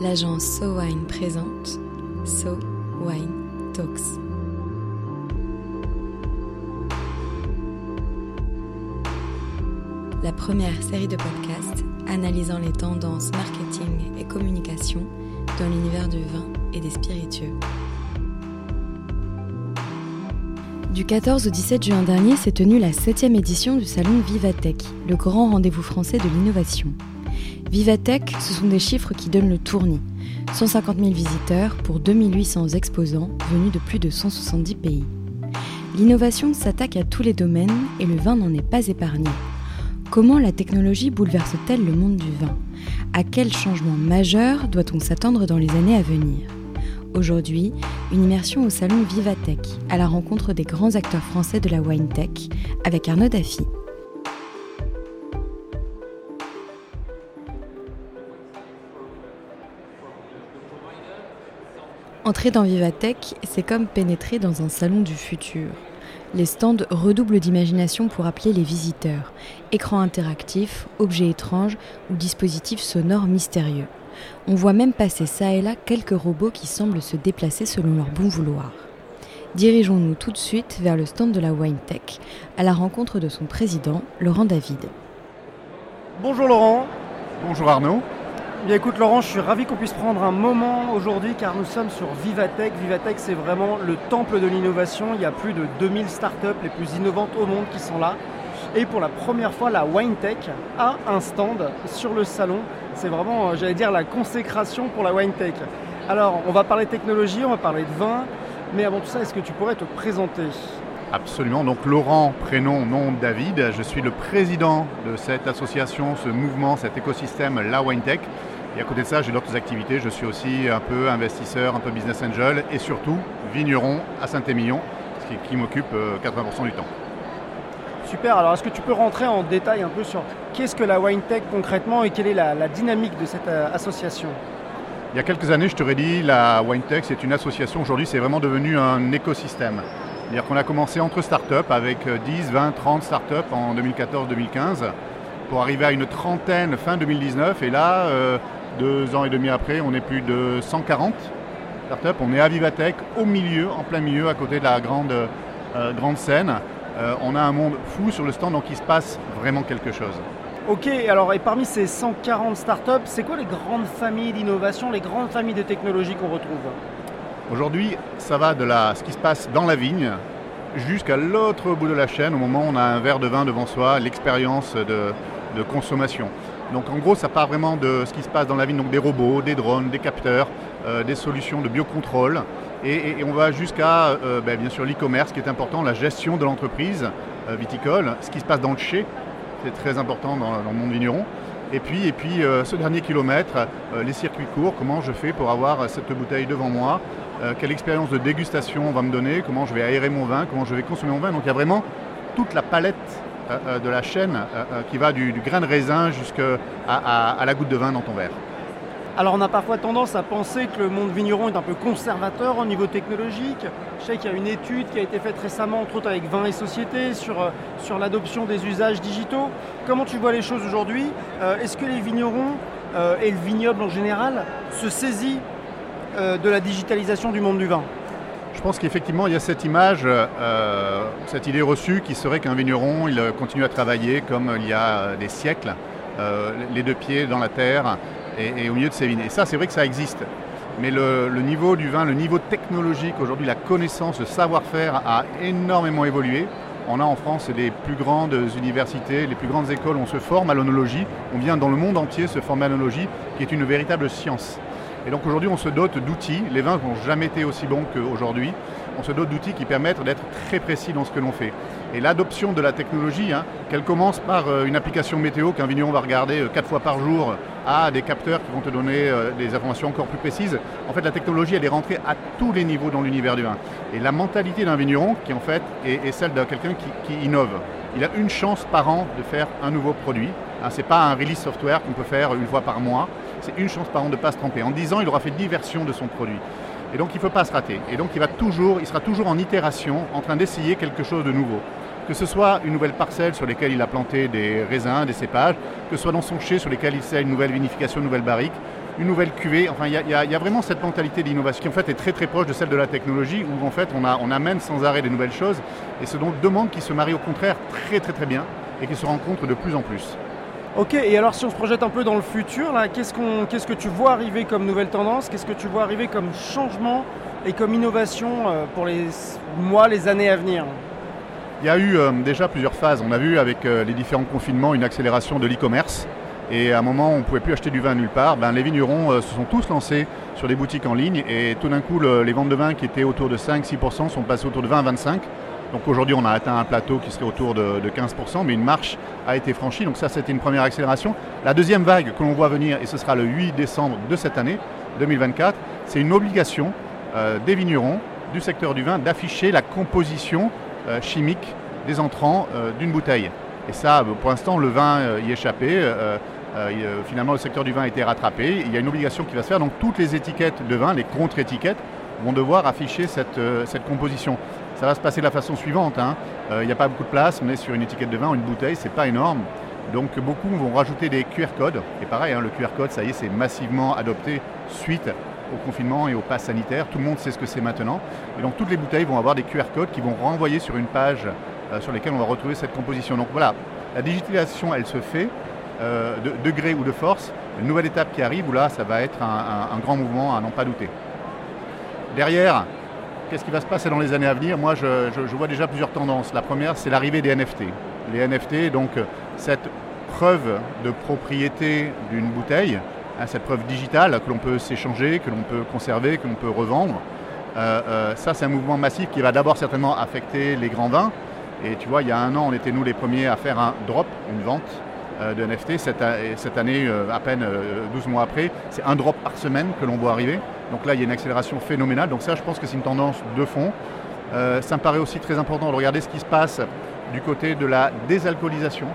l'agence So Wine présente So Wine Talks. La première série de podcasts analysant les tendances marketing et communication dans l'univers du vin et des spiritueux. Du 14 au 17 juin dernier s'est tenue la 7e édition du salon Vivatech, le grand rendez-vous français de l'innovation. Vivatech, ce sont des chiffres qui donnent le tournis. 150 000 visiteurs pour 2800 exposants venus de plus de 170 pays. L'innovation s'attaque à tous les domaines et le vin n'en est pas épargné. Comment la technologie bouleverse-t-elle le monde du vin? À quel changement majeur doit-on s'attendre dans les années à venir? Aujourd'hui, une immersion au salon Vivatech, à la rencontre des grands acteurs français de la wine tech, avec Arnaud Daffy. Entrer dans Vivatech, c'est comme pénétrer dans un salon du futur. Les stands redoublent d'imagination pour appeler les visiteurs. Écrans interactifs, objets étranges ou dispositifs sonores mystérieux. On voit même passer ça et là quelques robots qui semblent se déplacer selon leur bon vouloir. Dirigeons-nous tout de suite vers le stand de la WineTech, à la rencontre de son président, Laurent David. Bonjour Laurent. Bonjour Arnaud. Bien écoute Laurent, je suis ravi qu'on puisse prendre un moment aujourd'hui car nous sommes sur Vivatech. Vivatech c'est vraiment le temple de l'innovation. Il y a plus de 2000 startups les plus innovantes au monde qui sont là. Et pour la première fois, la WineTech a un stand sur le salon. C'est vraiment, euh, j'allais dire, la consécration pour la WineTech. Alors, on va parler technologie, on va parler de vin. Mais avant tout ça, est-ce que tu pourrais te présenter? Absolument. Donc Laurent, prénom, nom David. Je suis le président de cette association, ce mouvement, cet écosystème, la WineTech. Et à côté de ça, j'ai d'autres activités. Je suis aussi un peu investisseur, un peu business angel et surtout vigneron à Saint-Émilion, ce qui, qui m'occupe 80% euh, du temps. Super, alors est-ce que tu peux rentrer en détail un peu sur qu'est-ce que la WineTech concrètement et quelle est la, dynamique de cette euh, association? Il y a quelques années, je t'aurais dit, la WineTech c'est une association, aujourd'hui c'est vraiment devenu un écosystème. C'est-à-dire qu'on a commencé entre startups avec 10, 20, 30 startups en 2014-2015 pour arriver à une trentaine fin 2019 et là, euh, deux ans et demi après, on est plus de 140 startups. On est à Vivatech, au milieu, en plein milieu, à côté de la grande, euh, grande scène. Euh, on a un monde fou sur le stand, donc il se passe vraiment quelque chose. Ok, alors et parmi ces 140 startups, c'est quoi les grandes familles d'innovation, les grandes familles de technologies qu'on retrouve? Aujourd'hui, ça va de la, ce qui se passe dans la vigne jusqu'à l'autre bout de la chaîne, au moment où on a un verre de vin devant soi, l'expérience de, consommation. Donc en gros, ça part vraiment de ce qui se passe dans la vigne, donc des robots, des drones, des capteurs, euh, des solutions de biocontrôle, et, on va jusqu'à, euh, ben, bien sûr, l'e-commerce qui est important, la gestion de l'entreprise euh, viticole, ce qui se passe dans le chai, c'est très important dans, le monde vigneron. Et puis, et puis ce dernier kilomètre, les circuits courts, comment je fais pour avoir cette bouteille devant moi, quelle expérience de dégustation on va me donner, comment je vais aérer mon vin, comment je vais consommer mon vin. Donc il y a vraiment toute la palette de la chaîne qui va du, grain de raisin jusqu'à la goutte de vin dans ton verre. Alors on a parfois tendance à penser que le monde vigneron est un peu conservateur au niveau technologique. Je sais qu'il y a une étude qui a été faite récemment, entre autres avec Vin et Société, sur, euh, l'adoption des usages digitaux. Comment tu vois les choses aujourd'hui? Euh, Est-ce que les vignerons euh, et le vignoble en général se saisissent de la digitalisation du monde du vin? Je pense qu'effectivement, il y a cette image, cette idée reçue qui serait qu'un vigneron, il continue à travailler comme il y a des siècles, les deux pieds dans la terre, et, au milieu de ces vignes. Et ça, c'est vrai que ça existe. Mais le, niveau du vin, le niveau technologique, aujourd'hui, la connaissance, le savoir-faire a énormément évolué. On a en France les plus grandes universités, les plus grandes écoles, on se forme à l'onologie. On vient dans le monde entier se former à l'onologie, qui est une véritable science. Et donc aujourd'hui, on se dote d'outils. Les vins n'ont jamais été aussi bons qu'aujourd'hui. On se dote d'outils qui permettent d'être très précis dans ce que l'on fait. Et l'adoption de la technologie, hein, qu'elle commence par euh, une application météo qu'un vigneron va regarder euh, quatre fois par jour, à des capteurs qui vont te donner euh, des informations encore plus précises. En fait, la technologie, elle est rentrée à tous les niveaux dans l'univers du vin. Et la mentalité d'un vigneron, qui en fait est, celle de quelqu'un qui, innove. Il a une chance par an de faire un nouveau produit. Hein, Ce n'est pas un release software qu'on peut faire une fois par mois. C'est une chance par an de ne pas se tromper. En 10 ans, il aura fait 10 versions de son produit. Et donc il ne faut pas se rater. Et donc il, va toujours, il sera toujours en itération, en train d'essayer quelque chose de nouveau que ce soit une nouvelle parcelle sur laquelle il a planté des raisins, des cépages, que ce soit dans son chai sur lesquels il sait une nouvelle vinification, une nouvelle barrique, une nouvelle cuvée. Enfin, il y, a vraiment cette mentalité d'innovation qui en fait est très très proche de celle de la technologie, où en fait on, amène sans arrêt des nouvelles choses, et ce donc deux mondes qui se marient au contraire très très très bien et qui se rencontrent de plus en plus. Ok, et alors si on se projette un peu dans le futur, qu'est-ce, qu'est-ce que tu vois arriver comme nouvelle tendance? Qu'est-ce que tu vois arriver comme changement et comme innovation euh, pour les mois, les années à venir? Il y a eu euh, déjà plusieurs phases. On a vu avec euh, les différents confinements une accélération de l'e-commerce. Et à un moment, on ne pouvait plus acheter du vin nulle part. Ben, les vignerons se sont tous lancés sur des boutiques en ligne. Et tout d'un coup, les ventes de vin qui étaient autour de 5-6% sont passées autour de 20-25%. Donc aujourd'hui, on a atteint un plateau qui serait autour de, 15%, mais une marche a été franchie. Donc ça, c'était une première accélération. La deuxième vague que l'on voit venir, et ce sera le 8 décembre de cette année, 2024, c'est une obligation euh, des vignerons du secteur du vin d'afficher la composition euh, chimique des entrants euh, d'une bouteille. Et ça, pour l'instant, le vin y échappait. finalement, le secteur du vin a été rattrapé. Il y a une obligation qui va se faire. Donc toutes les étiquettes de vin, les contre-étiquettes, vont devoir afficher cette, composition. Ça va se passer de la façon suivante. Hein. Euh, il n'y a pas beaucoup de place, mais sur une étiquette de vin une bouteille, c'est pas énorme. Donc beaucoup vont rajouter des QR codes. Et pareil, hein, le QR code, ça y est, c'est massivement adopté suite au confinement et au pass sanitaire. Tout le monde sait ce que c'est maintenant. Et donc toutes les bouteilles vont avoir des QR codes qui vont renvoyer sur une page euh, sur laquelle on va retrouver cette composition. Donc voilà, la digitalisation, elle se fait euh, de degré ou de force. Une nouvelle étape qui arrive où là, ça va être un grand mouvement à n'en pas douter. Derrière, Qu'est-ce qui va se passer dans les années à venir? Moi, je, vois déjà plusieurs tendances. La première, c'est l'arrivée des NFT. Les NFT, donc cette preuve de propriété d'une bouteille, hein, cette preuve digitale que l'on peut s'échanger, que l'on peut conserver, que l'on peut revendre. Euh, euh, ça, c'est un mouvement massif qui va d'abord certainement affecter les grands vins. Et tu vois, il y a un an, on était nous les premiers à faire un drop, une vente euh, de NFT. Cette, année, à peine 12 mois après, c'est un drop par semaine que l'on voit arriver. Donc là, il y a une accélération phénoménale. Donc ça, je pense que c'est une tendance de fond. Ça me paraît aussi très important de regarder ce qui se passe du côté de la désalcoolisation.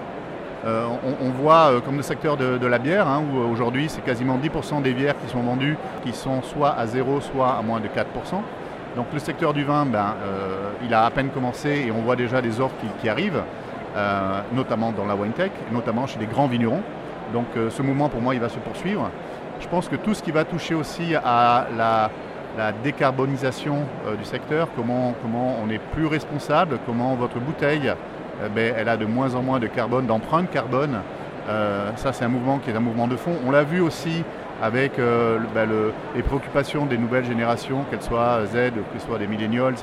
Euh, on, voit euh, comme le secteur de, la bière, hein, où aujourd'hui c'est quasiment 10% des bières qui sont vendues qui sont soit à 0, soit à moins de 4%. Donc le secteur du vin, ben, il a à peine commencé et on voit déjà des offres qui, arrivent, notamment dans la wine tech, notamment chez les grands vignerons. Donc ce mouvement pour moi il va se poursuivre. Je pense que tout ce qui va toucher aussi à la, décarbonisation euh, du secteur, comment on est plus responsable, comment votre bouteille, euh, ben, elle a de moins en moins de carbone, d'empreinte carbone. Euh, ça, c'est un mouvement qui est un mouvement de fond. On l'a vu aussi avec ben, les préoccupations des nouvelles générations, qu'elles soient Z, que ce soit des millennials.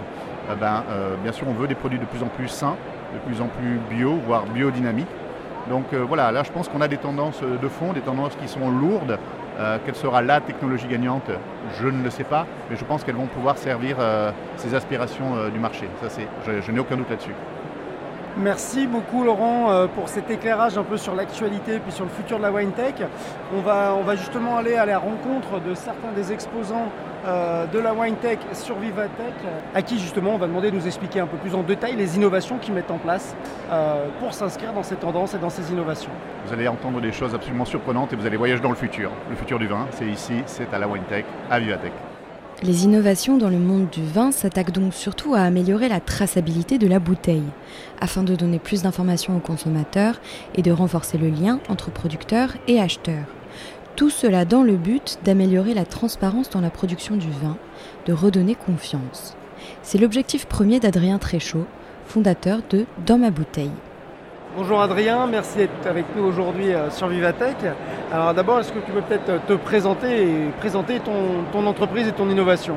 Ben, bien sûr, on veut des produits de plus en plus sains, de plus en plus bio, voire biodynamiques. Donc voilà, là je pense qu'on a des tendances de fond, des tendances qui sont lourdes, euh, quelle sera la technologie gagnante Je ne le sais pas, mais je pense qu'elles vont pouvoir servir euh, ces aspirations euh, du marché. Ça, je, n'ai aucun doute là-dessus. Merci beaucoup Laurent pour cet éclairage un peu sur l'actualité et puis sur le futur de la wine tech. On va, on va justement aller à la rencontre de certains des exposants euh, de la WineTech sur Vivatech, à qui justement on va demander de nous expliquer un peu plus en détail les innovations qu'ils mettent en place euh, pour s'inscrire dans ces tendances et dans ces innovations. Vous allez entendre des choses absolument surprenantes et vous allez voyager dans le futur. Le futur du vin, c'est ici, c'est à la WineTech, à Vivatech. Les innovations dans le monde du vin s'attaquent donc surtout à améliorer la traçabilité de la bouteille, afin de donner plus d'informations aux consommateurs et de renforcer le lien entre producteurs et acheteurs. Tout cela dans le but d'améliorer la transparence dans la production du vin, de redonner confiance. C'est l'objectif premier d'Adrien Tréchaud, fondateur de Dans ma bouteille. Bonjour Adrien, merci d'être avec nous aujourd'hui euh, sur Vivatech. Alors d'abord, est-ce que tu peux peut-être euh, te présenter et présenter ton, entreprise et ton innovation?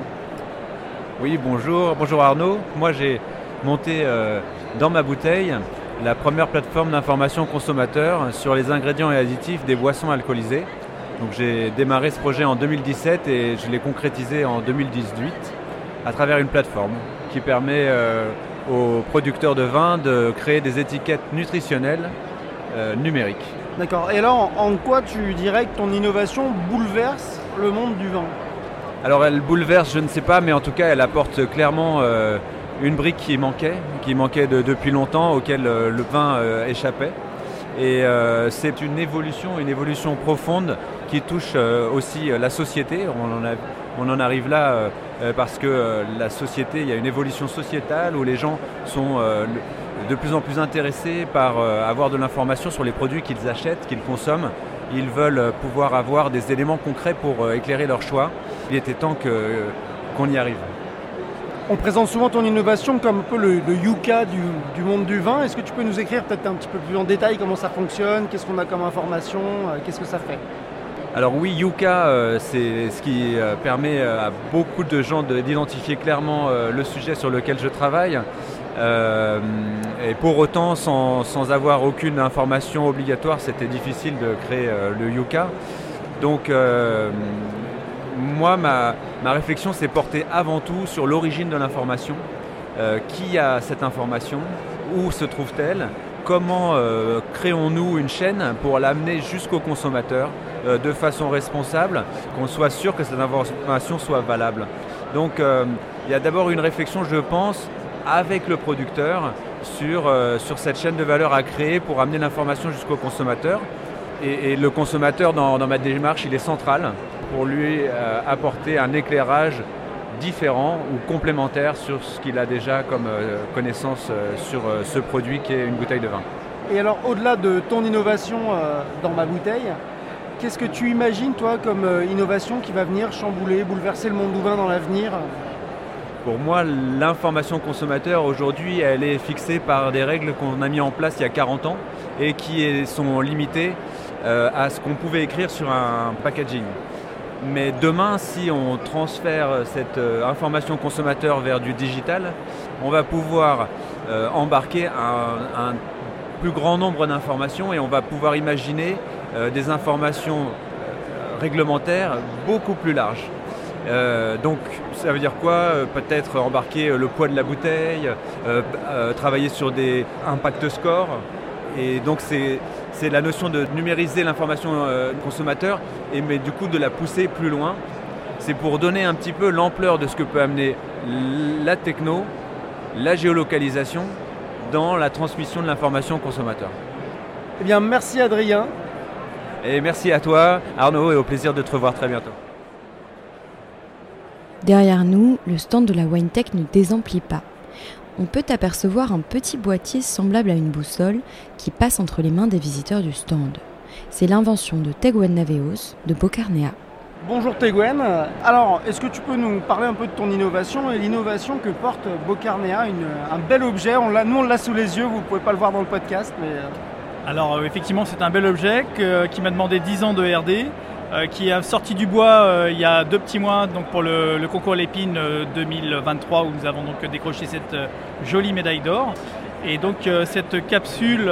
Oui, bonjour, bonjour Arnaud. Moi j'ai monté euh, Dans ma bouteille la première plateforme d'information consommateur sur les ingrédients et additifs des boissons alcoolisées. Donc j'ai démarré ce projet en 2017 et je l'ai concrétisé en 2018 à travers une plateforme qui permet aux producteurs de vin de créer des étiquettes nutritionnelles euh, numériques. D'accord. Et alors, en quoi tu dirais que ton innovation bouleverse le monde du vin? Alors, elle bouleverse, je ne sais pas, mais en tout cas, elle apporte clairement euh, une brique qui manquait, qui manquait depuis longtemps, auquel le vin échappait. Et c'est une évolution, une évolution profonde qui touche euh, aussi euh, la société. On en, arrive là euh, parce que la société, il y a une évolution sociétale où les gens sont de plus en plus intéressés par avoir de l'information sur les produits qu'ils achètent, qu'ils consomment. ils veulent pouvoir avoir des éléments concrets pour éclairer leur choix. Il était temps qu'on y arrive. On présente souvent ton innovation comme un peu le, Yuka du, monde du vin. Est-ce que tu peux nous écrire peut-être un petit peu plus en détail comment ça fonctionne, qu'est-ce qu'on a comme information, qu'est-ce que ça fait? Alors oui, Yuka, euh, c'est ce qui euh, permet à beaucoup de gens d'identifier clairement le sujet sur lequel je travaille. et pour autant, sans, avoir aucune information obligatoire, c'était difficile de créer le Yuka. Donc moi, ma, réflexion s'est portée avant tout sur l'origine de l'information. Euh, qui a cette information? Où se trouve-t-elle? Comment euh, créons-nous une chaîne pour l'amener jusqu'au consommateur? Euh, de façon responsable, qu'on soit sûr que cette information soit valable Donc il y a d'abord une réflexion, je pense, avec le producteur sur, sur cette chaîne de valeur à créer pour amener l'information jusqu'au consommateur. Et, le consommateur, dans, dans ma démarche, il est central pour lui euh, apporter un éclairage différent ou complémentaire sur ce qu'il a déjà comme euh, connaissance euh, sur ce produit qui est une bouteille de vin. Et alors au-delà de ton innovation dans ma bouteille, qu'est-ce que tu imagines toi comme innovation qui va venir chambouler, bouleverser le monde du vin dans l'avenir? Pour moi, l'information consommateur aujourd'hui, elle est fixée par des règles qu'on a mis en place il y a 40 ans et qui sont limitées à ce qu'on pouvait écrire sur un packaging. Mais demain, si on transfère cette euh, information consommateur vers du digital, on va pouvoir euh, embarquer un, plus grand nombre d'informations et on va pouvoir imaginer euh, des informations réglementaires beaucoup plus larges. donc ça veut dire quoi Peut-être embarquer le poids de la bouteille, travailler sur des impact scores. Et donc c'est la notion de numériser l'information euh, consommateur, et, mais du coup de la pousser plus loin. C'est pour donner un petit peu l'ampleur de ce que peut amener la techno, la géolocalisation dans la transmission de l'information consommateur. Eh bien, merci Adrien. Et merci à toi, Arnaud, et au plaisir de te revoir très bientôt. Derrière nous, le stand de la WineTech ne désemplit pas on peut apercevoir un petit boîtier semblable à une boussole qui passe entre les mains des visiteurs du stand. C'est l'invention de Teguen Naveos de Bocarnea. Bonjour Teguen. Alors, est-ce que tu peux nous parler un peu de ton innovation et l'innovation que porte Bocarnea, un bel objet? On l'a, Nous, on l'a sous les yeux, vous ne pouvez pas le voir dans le podcast. Mais... Euh. Alors, euh, effectivement, c'est un bel objet qui m'a demandé 10 ans de RD. Euh, qui a sorti du bois euh, il y a deux petits mois donc pour le, concours Lépine 2023 euh, où nous avons donc décroché cette jolie médaille d'or. Et donc cette capsule,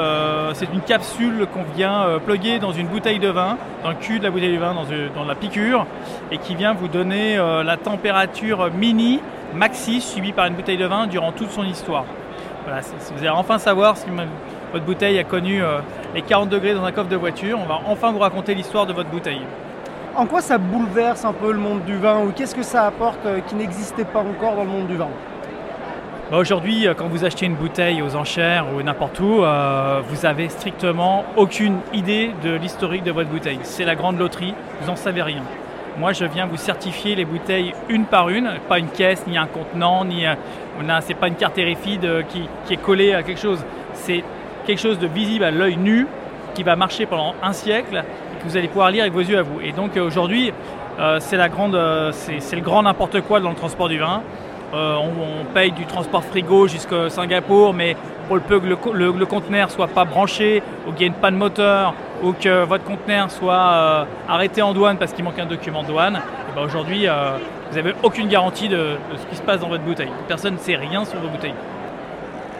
c'est une capsule qu'on vient plugger dans une bouteille de vin, dans le cul de la bouteille de vin, dans, la piqûre, et qui vient vous donner la température mini, maxi, subie par une bouteille de vin durant toute son histoire. Voilà, vous allez enfin savoir votre bouteille a connu les 40 degrés dans un coffre de voiture, on va enfin vous raconter l'histoire de votre bouteille en quoi ça bouleverse un peu le monde du vin ou qu'est-ce que ça apporte euh, qui n'existait pas encore dans le monde du vin? Bah, Aujourd'hui, euh, quand vous achetez une bouteille aux enchères ou n'importe où, euh, vous avez strictement aucune idée de l'historique de votre bouteille. C'est la grande loterie, vous n'en savez rien. Moi, je viens vous certifier les bouteilles une par une, pas une caisse, ni un contenant, ni c'est pas une carte RFID qui, qui est collée à quelque chose. C'est quelque chose de visible à l'œil nu qui va marcher pendant un siècle que vous allez pouvoir lire avec vos yeux à vous. Et donc euh, aujourd'hui, euh, euh, c'est le grand n'importe quoi dans le transport du vin. on, paye du transport frigo jusqu'à Singapour, mais pour le peu que le, le, conteneur soit pas branché, ou qu'il y ait une panne moteur, ou que votre conteneur soit arrêté en douane parce qu'il manque un document de douane, ben aujourd'hui, vous n'avez aucune garantie de, ce qui se passe dans votre bouteille. Personne ne sait rien sur vos bouteilles.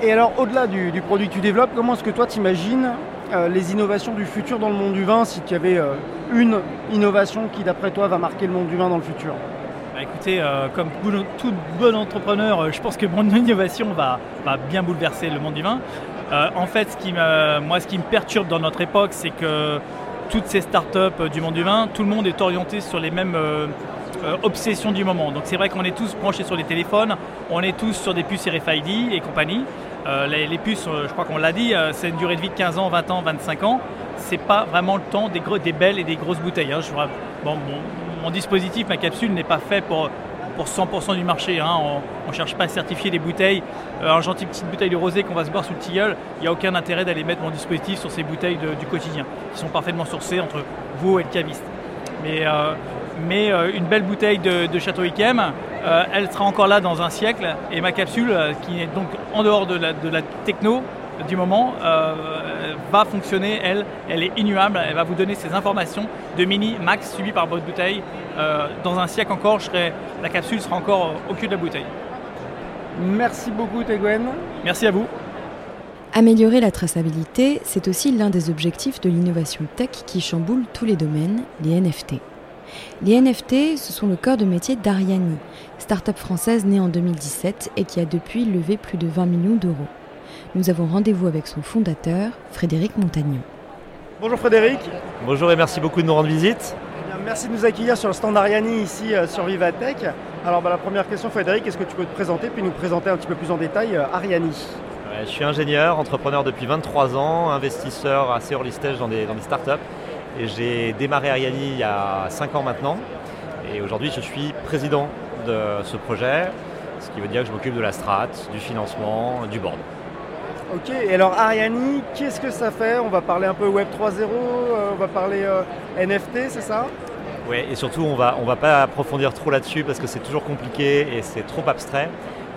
Et alors, au-delà du, du, produit que tu développes, comment est-ce que toi t'imagines euh, les innovations du futur dans le monde du vin, si tu avais euh, une innovation qui, d'après toi, va marquer le monde du vin dans le futur? Bah, Écoutez, euh, comme tout bon entrepreneur, je pense que mon innovation va, bien bouleverser le monde du vin. en fait, ce qui me, moi, ce qui me perturbe dans notre époque, c'est que toutes ces startups du monde du vin, tout le monde est orienté sur les mêmes obsessions du moment. Donc c'est vrai qu'on est tous branchés sur les téléphones, on est tous sur des puces RFID et compagnie. Euh, les, puces, euh, je crois qu'on l'a dit, euh, c'est une durée de vie de 15 ans, 20 ans, 25 ans. C'est pas vraiment le temps des, belles et des grosses bouteilles. Hein. mon, dispositif, ma capsule n'est pas fait pour pour 100% du marché. Hein. On ne cherche pas à certifier des bouteilles. Un gentil petite bouteille de rosé qu'on va se boire sous le tilleul, il n'y a aucun intérêt d'aller mettre mon dispositif sur ces bouteilles du quotidien, qui sont parfaitement sourcées entre vous et le caviste. Mais, une belle bouteille de, Château Yquem, elle sera encore là dans un siècle. Et ma capsule, qui est donc en dehors de la, de la techno, du moment va fonctionner, elle, elle est innuable, elle va vous donner ces informations de mini, max, suivi par votre bouteille. Euh, dans un siècle encore, je la capsule sera encore au cul de la bouteille. Merci beaucoup Teguen. Merci à vous. Améliorer la traçabilité, c'est aussi l'un des objectifs de l'innovation tech qui chamboule tous les domaines, les NFT. Les NFT, ce sont le corps de métier d'Ariani, start-up française née en 2017 et qui a depuis levé plus de 20 millions d'euros nous avons rendez-vous avec son fondateur, Frédéric Montagnon. Bonjour Frédéric. Bonjour et merci beaucoup de nous rendre visite. Eh merci de nous accueillir sur le stand Ariani ici euh, sur Vivatech. Alors bah, la première question Frédéric, est-ce que tu peux te présenter puis nous présenter un petit peu plus en détail euh, Ariani Je suis ingénieur, entrepreneur depuis 23 ans, investisseur assez early stage dans des, dans des startups. Et j'ai démarré Ariani il y a 5 ans maintenant. Et aujourd'hui je suis président de ce projet, ce qui veut dire que je m'occupe de la strat, du financement, du board. Ok, et alors Ariani, qu'est-ce que ça fait? On va parler un peu Web 3.0, euh, on va parler euh, NFT, c'est ça? Oui, et surtout on va, on va pas approfondir trop là-dessus parce que c'est toujours compliqué et c'est trop abstrait.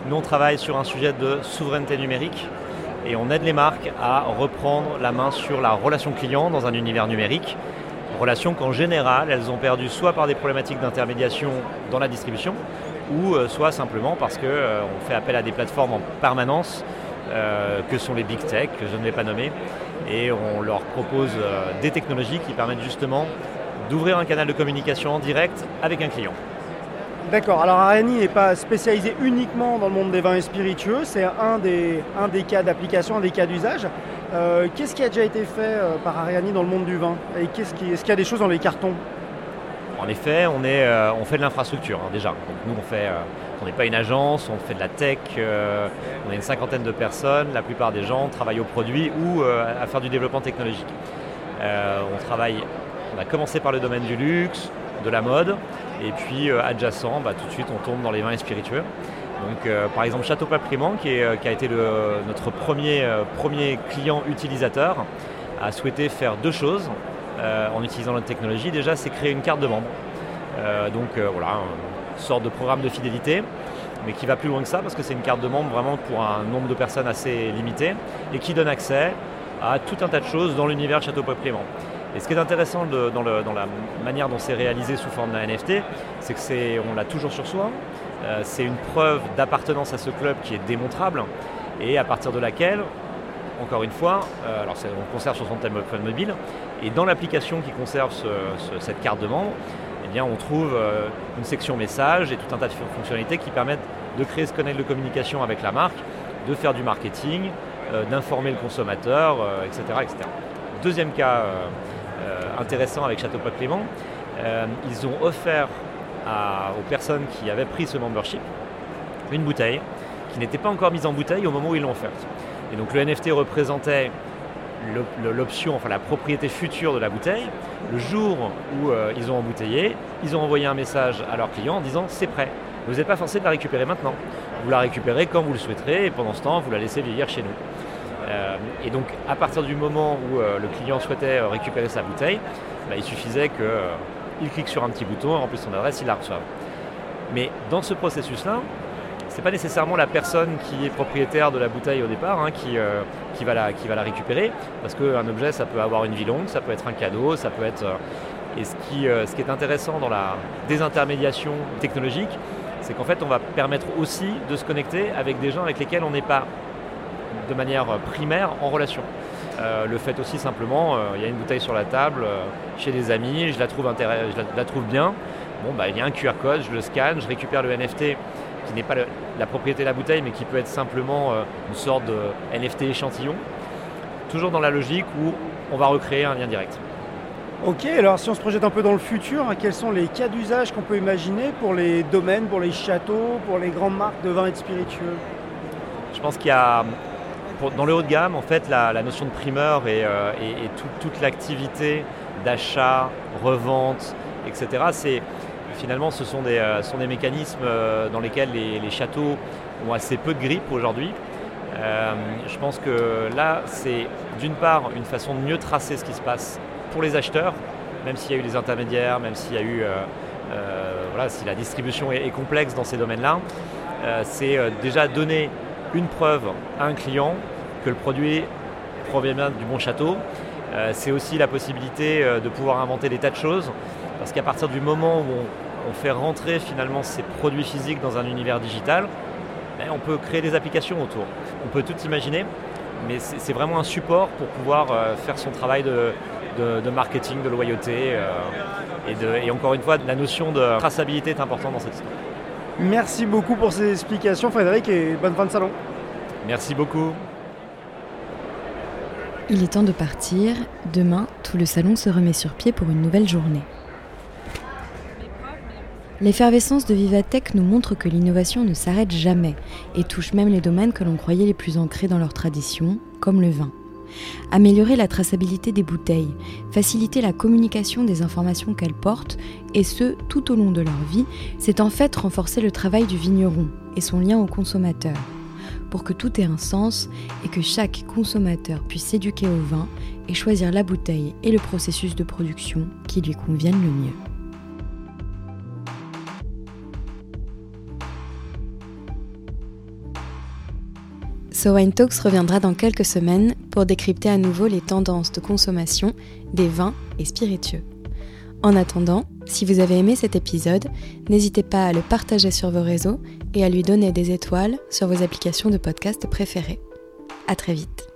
Nous on travaille sur un sujet de souveraineté numérique et on aide les marques à reprendre la main sur la relation client dans un univers numérique. Relation qu'en général elles ont perdu soit par des problématiques d'intermédiation dans la distribution ou euh, soit simplement parce qu'on fait appel à des plateformes en permanence euh, que sont les big tech, que je ne vais pas nommer, et on leur propose euh, des technologies qui permettent justement d'ouvrir un canal de communication en direct avec un client. D'accord, alors Ariani n'est pas spécialisé uniquement dans le monde des vins et spiritueux, c'est un des, un des cas d'application, un des cas d'usage. Euh, qu'est-ce qui a déjà été fait par Ariani dans le monde du vin Et qu'est-ce qui, est-ce qu'il y a des choses dans les cartons En effet, on, est, on fait de l'infrastructure hein, déjà. nous, on fait on n'est pas une agence, on fait de la tech, euh, on a une cinquantaine de personnes, la plupart des gens travaillent au produit ou euh, à faire du développement technologique. Euh, on travaille, on a commencé par le domaine du luxe, de la mode, et puis adjacent, bah, tout de suite on tombe dans les vins et spiritueux. Donc, par exemple, Château Papriman, qui, qui, a été notre premier, premier client utilisateur, a souhaité faire deux choses en utilisant notre technologie. Déjà, c'est créer une carte de membre. donc voilà, sorte de programme de fidélité, mais qui va plus loin que ça parce que c'est une carte de membre vraiment pour un nombre de personnes assez limité et qui donne accès à tout un tas de choses dans l'univers Château Pop Clément. Et ce qui est intéressant dans, la manière dont c'est réalisé sous forme d'un NFT, c'est que c'est, on l'a toujours sur soi. Euh, c'est une preuve d'appartenance à ce club qui est démontrable et à partir de laquelle, encore une fois, euh, on conserve sur son téléphone mobile et dans l'application qui conserve cette carte de membre, eh on trouve euh, une section message et tout un tas de fonctionnalités qui permettent de créer ce canal de communication avec la marque, de faire du marketing, d'informer le consommateur, etc., etc. Deuxième cas intéressant avec Château Pot Clément, ils ont offert aux personnes qui avaient pris ce membership une bouteille qui n'était pas encore mise en bouteille au moment où ils l'ont offerte. Et donc le NFT représentait l'option, enfin la propriété future de la bouteille. Le jour où euh, ils ont embouteillé, ils ont envoyé un message à leurs clients en disant c'est prêt. Vous n'êtes pas forcé de la récupérer maintenant. Vous la récupérez quand vous le souhaiterez et pendant ce temps, vous la laissez vieillir chez nous. Euh, et donc, à partir du moment où euh, le client souhaitait récupérer sa bouteille, bah, il suffisait qu'il clique sur un petit bouton, remplit son adresse, il la reçoit. Mais dans ce processus-là, c'est pas nécessairement la personne qui est propriétaire de la bouteille au départ hein, qui, euh, qui, va la, récupérer, parce qu'un objet, ça peut avoir une vie longue, ça peut être un cadeau, ça peut être... Euh, et ce euh, ce qui est intéressant dans la désintermédiation technologique, c'est qu'en fait, on va permettre aussi de se connecter avec des gens avec lesquels on n'est pas de manière primaire en relation. Le fait aussi simplement, il y a une bouteille sur la table chez des amis, je la trouve, je la, trouve bien. Bon, bah, il y a un QR code, je le scanne, je récupère le NFT qui n'est pas la propriété de la bouteille, mais qui peut être simplement euh, une sorte de NFT échantillon. Toujours dans la logique où on va recréer un lien direct. Ok, alors si on se projette un peu dans le futur, hein, quels sont les cas d'usage qu'on peut imaginer pour les domaines, pour les châteaux, pour les grandes marques de vin et de spiritueux? Je pense qu'il y a, dans le haut de gamme, en fait, la, notion de primeur et, euh, toute l'activité d'achat, revente, etc., c'est finalement, ce sont des, sont des mécanismes dans lesquels les, châteaux ont assez peu de grippe aujourd'hui. je pense que là, c'est d'une part une façon de mieux tracer ce qui se passe pour les acheteurs, même s'il y a eu des intermédiaires, même s'il y a eu, voilà, si la distribution est, complexe dans ces domaines-là, c'est déjà donner une preuve à un client que le produit provient bien du bon château. Euh, c'est aussi la possibilité euh, de pouvoir inventer des tas de choses, parce qu'à partir du moment où on, fait rentrer finalement ces produits physiques dans un univers digital, ben, on peut créer des applications autour. On peut tout imaginer, mais c'est vraiment un support pour pouvoir euh, faire son travail de, marketing, de loyauté. et, et, encore une fois, la notion de traçabilité est importante dans cette histoire. Merci beaucoup pour ces explications, Frédéric, et bonne fin de salon. Merci beaucoup. Il est temps de partir. Demain, tout le salon se remet sur pied pour une nouvelle journée. L'effervescence de Vivatech nous montre que l'innovation ne s'arrête jamais et touche même les domaines que l'on croyait les plus ancrés dans leur tradition, comme le vin. Améliorer la traçabilité des bouteilles, faciliter la communication des informations qu'elles portent, et ce, tout au long de leur vie, c'est en fait renforcer le travail du vigneron et son lien au consommateur pour que tout ait un sens et que chaque consommateur puisse s'éduquer au vin et choisir la bouteille et le processus de production qui lui conviennent le mieux. So Wine Talks reviendra dans quelques semaines pour décrypter à nouveau les tendances de consommation des vins et spiritueux. En attendant, si vous avez aimé cet épisode, n'hésitez pas à le partager sur vos réseaux et à lui donner des étoiles sur vos applications de podcast préférées. À très vite.